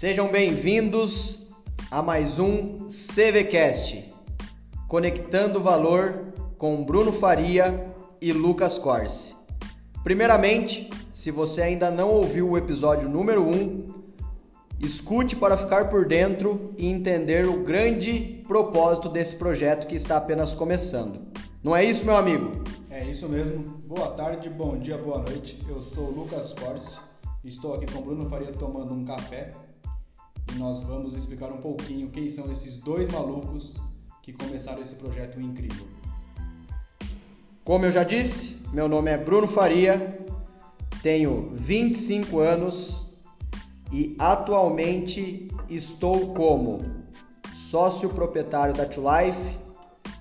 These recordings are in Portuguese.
Sejam bem-vindos a mais um CVCast, conectando valor com Bruno Faria e Lucas Corse. Primeiramente, se você ainda não ouviu o episódio número 1, escute para ficar por dentro e entender o grande propósito desse projeto que está apenas começando. Não é isso, meu amigo? É isso mesmo. Boa tarde, bom dia, boa noite. Eu sou o Lucas Corse. Estou aqui com o Bruno Faria tomando um café e nós vamos explicar um pouquinho quem são esses dois malucos que começaram esse projeto incrível. Como eu já disse, meu nome é Bruno Faria, tenho 25 anos e atualmente estou como sócio proprietário da Two Life,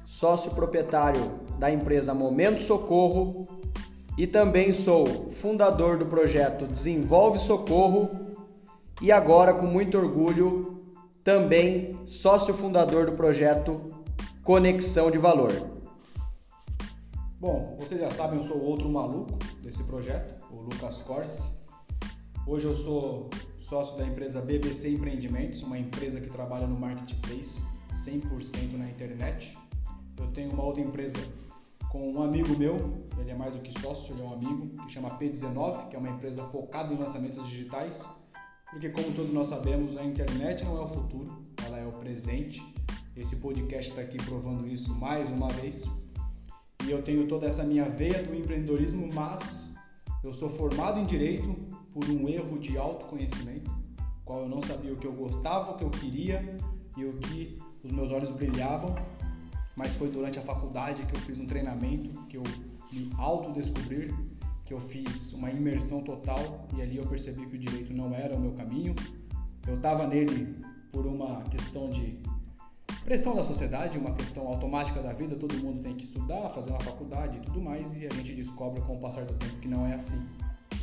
sócio proprietário da empresa Momento Socorro e também sou fundador do projeto Desenvolve Socorro e agora com muito orgulho também sócio fundador do projeto Conexão de Valor. Bom, vocês já sabem, eu sou outro maluco desse projeto, o Lucas Corse. Hoje eu sou sócio da empresa BBC Empreendimentos, uma empresa que trabalha no marketplace 100% na internet. Eu tenho uma outra empresa com um amigo meu, ele é mais do que sócio, ele é um amigo, que chama P19, que é uma empresa focada em lançamentos digitais. Porque, como todos nós sabemos, a internet não é o futuro, ela é o presente. Esse podcast está aqui provando isso mais uma vez. E eu tenho toda essa minha veia do empreendedorismo, mas eu sou formado em direito por um erro de autoconhecimento, qual eu não sabia o que eu gostava, o que eu queria e o que os meus olhos brilhavam, mas foi durante a faculdade que eu fiz um treinamento, que eu me autodescobrir, que eu fiz uma imersão total e ali eu percebi que o direito não era o meu caminho. Eu estava nele por uma questão de pressão da sociedade, uma questão automática da vida, todo mundo tem que estudar, fazer uma faculdade e tudo mais, e a gente descobre com o passar do tempo que não é assim.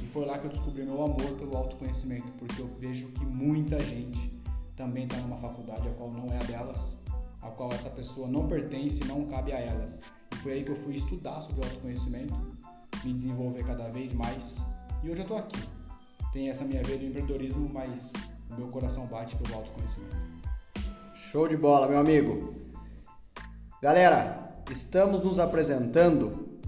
E foi lá que eu descobri meu amor pelo autoconhecimento, porque eu vejo que muita gente também está numa faculdade a qual não é a delas, a qual essa pessoa não pertence não cabe a elas. E foi aí que eu fui estudar sobre autoconhecimento, me desenvolver cada vez mais, e hoje eu estou aqui. Tem essa minha vida do empreendedorismo, mas o meu coração bate pelo autoconhecimento. Show de bola, meu amigo. Galera, estamos nos apresentando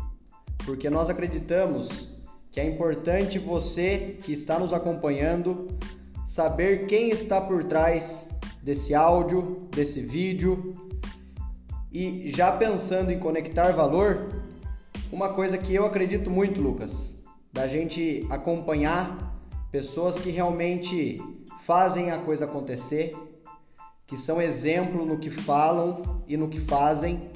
porque nós acreditamos que é importante você que está nos acompanhando saber quem está por trás desse áudio, desse vídeo. E já pensando em conectar valor, uma coisa que eu acredito muito, Lucas, da gente acompanhar pessoas que realmente fazem a coisa acontecer, que são exemplo no que falam e no que fazem,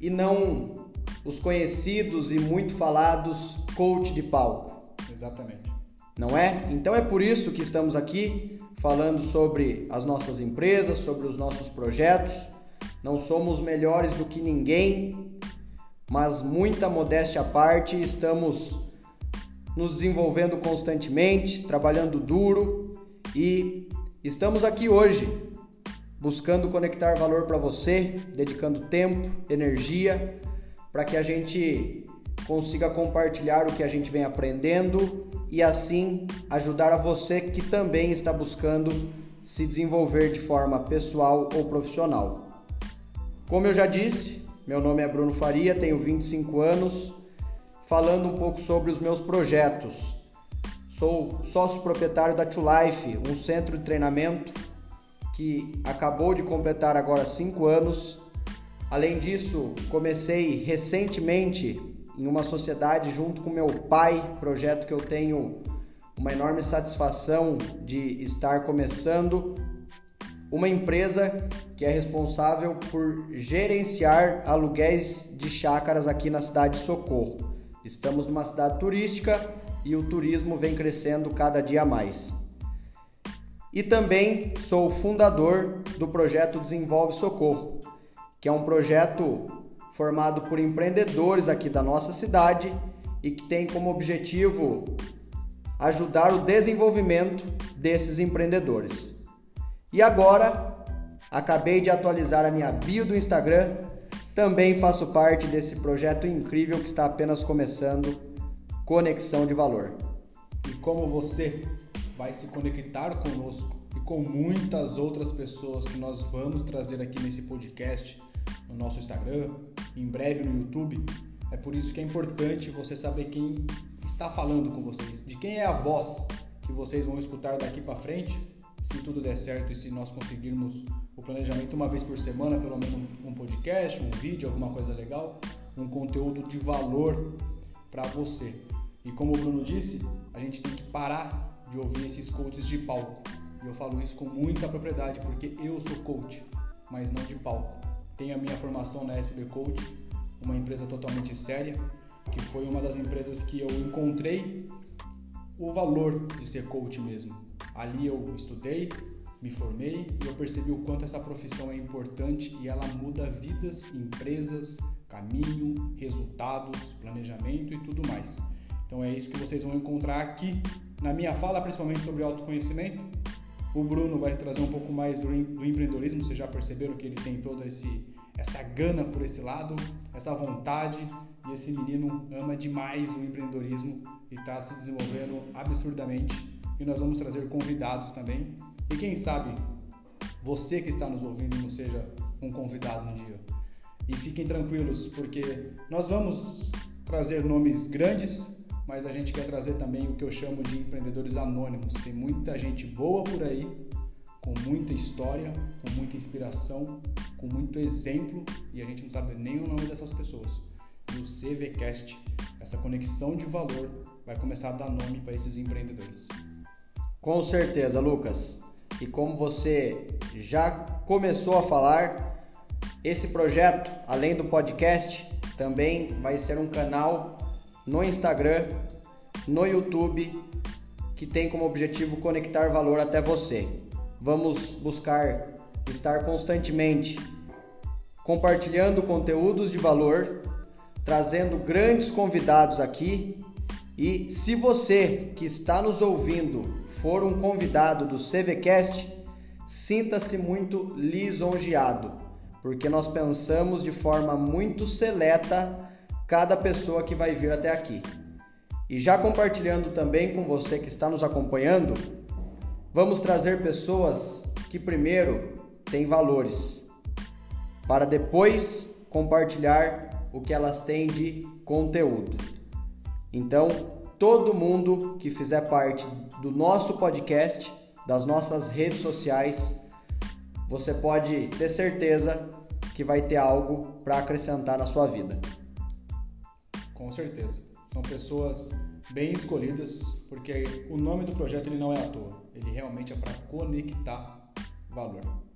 e não os conhecidos e muito falados coach de palco. Exatamente. Não é? Então é por isso que estamos aqui falando sobre as nossas empresas, sobre os nossos projetos. Não somos melhores do que ninguém, mas muita modéstia à parte, estamos nos desenvolvendo constantemente, trabalhando duro e estamos aqui hoje buscando conectar valor para você, dedicando tempo, energia, para que a gente consiga compartilhar o que a gente vem aprendendo e assim ajudar a você que também está buscando se desenvolver de forma pessoal ou profissional. Como eu já disse, meu nome é Bruno Faria, tenho 25 anos, falando um pouco sobre os meus projetos. Sou sócio proprietário da Two Life, um centro de treinamento que acabou de completar agora cinco anos. Além disso, comecei recentemente em uma sociedade junto com meu pai, projeto que eu tenho uma enorme satisfação de estar começando. Uma empresa que é responsável por gerenciar aluguéis de chácaras aqui na cidade de Socorro. Estamos numa cidade turística e o turismo vem crescendo cada dia mais. E também sou fundador do projeto Desenvolve Socorro, que é um projeto formado por empreendedores aqui da nossa cidade e que tem como objetivo ajudar o desenvolvimento desses empreendedores. E agora, acabei de atualizar a minha bio do Instagram, também faço parte desse projeto incrível que está apenas começando, Conexão de Valor. E como você vai se conectar conosco e com muitas outras pessoas que nós vamos trazer aqui nesse podcast, no nosso Instagram, em breve no YouTube. É por isso que é importante você saber quem está falando com vocês, de quem é a voz que vocês vão escutar daqui para frente, se tudo der certo e se nós conseguirmos o planejamento uma vez por semana, pelo menos um podcast, um vídeo, alguma coisa legal, um conteúdo de valor para você. E como o Bruno disse, a gente tem que parar de ouvir esses coaches de palco. E eu falo isso com muita propriedade, porque eu sou coach, mas não de palco. Tenho a minha formação na SB Coach, uma empresa totalmente séria, que foi uma das empresas que eu encontrei o valor de ser coach mesmo. Ali eu estudei, me formei e eu percebi o quanto essa profissão é importante e ela muda vidas, empresas, caminho, resultados, planejamento e tudo mais. Então é isso que vocês vão encontrar aqui na minha fala, principalmente sobre autoconhecimento. O Bruno vai trazer um pouco mais do, do empreendedorismo, vocês já perceberam que ele tem toda essa gana por esse lado, essa vontade, e esse menino ama demais o empreendedorismo e está se desenvolvendo absurdamente. E nós vamos trazer convidados também. E quem sabe você que está nos ouvindo não seja um convidado um dia. E fiquem tranquilos, porque nós vamos trazer nomes grandes, mas a gente quer trazer também o que eu chamo de empreendedores anônimos. Tem muita gente boa por aí, com muita história, com muita inspiração, com muito exemplo, e a gente não sabe nem o nome dessas pessoas. E o CVCast, essa conexão de valor, vai começar a dar nome para esses empreendedores. Com certeza, Lucas. E como você já começou a falar, esse projeto, além do podcast, também vai ser um canal no Instagram, no YouTube, que tem como objetivo conectar valor até você. Vamos buscar estar constantemente compartilhando conteúdos de valor, trazendo grandes convidados aqui. E se você que está nos ouvindo for um convidado do CVCast, sinta-se muito lisonjeado, porque nós pensamos de forma muito seleta cada pessoa que vai vir até aqui. E já compartilhando também com você que está nos acompanhando, vamos trazer pessoas que primeiro têm valores, para depois compartilhar o que elas têm de conteúdo. Então, todo mundo que fizer parte do nosso podcast, das nossas redes sociais, você pode ter certeza que vai ter algo para acrescentar na sua vida. Com certeza. São pessoas bem escolhidas, porque o nome do projeto ele não é à toa. Ele realmente é para conectar valor.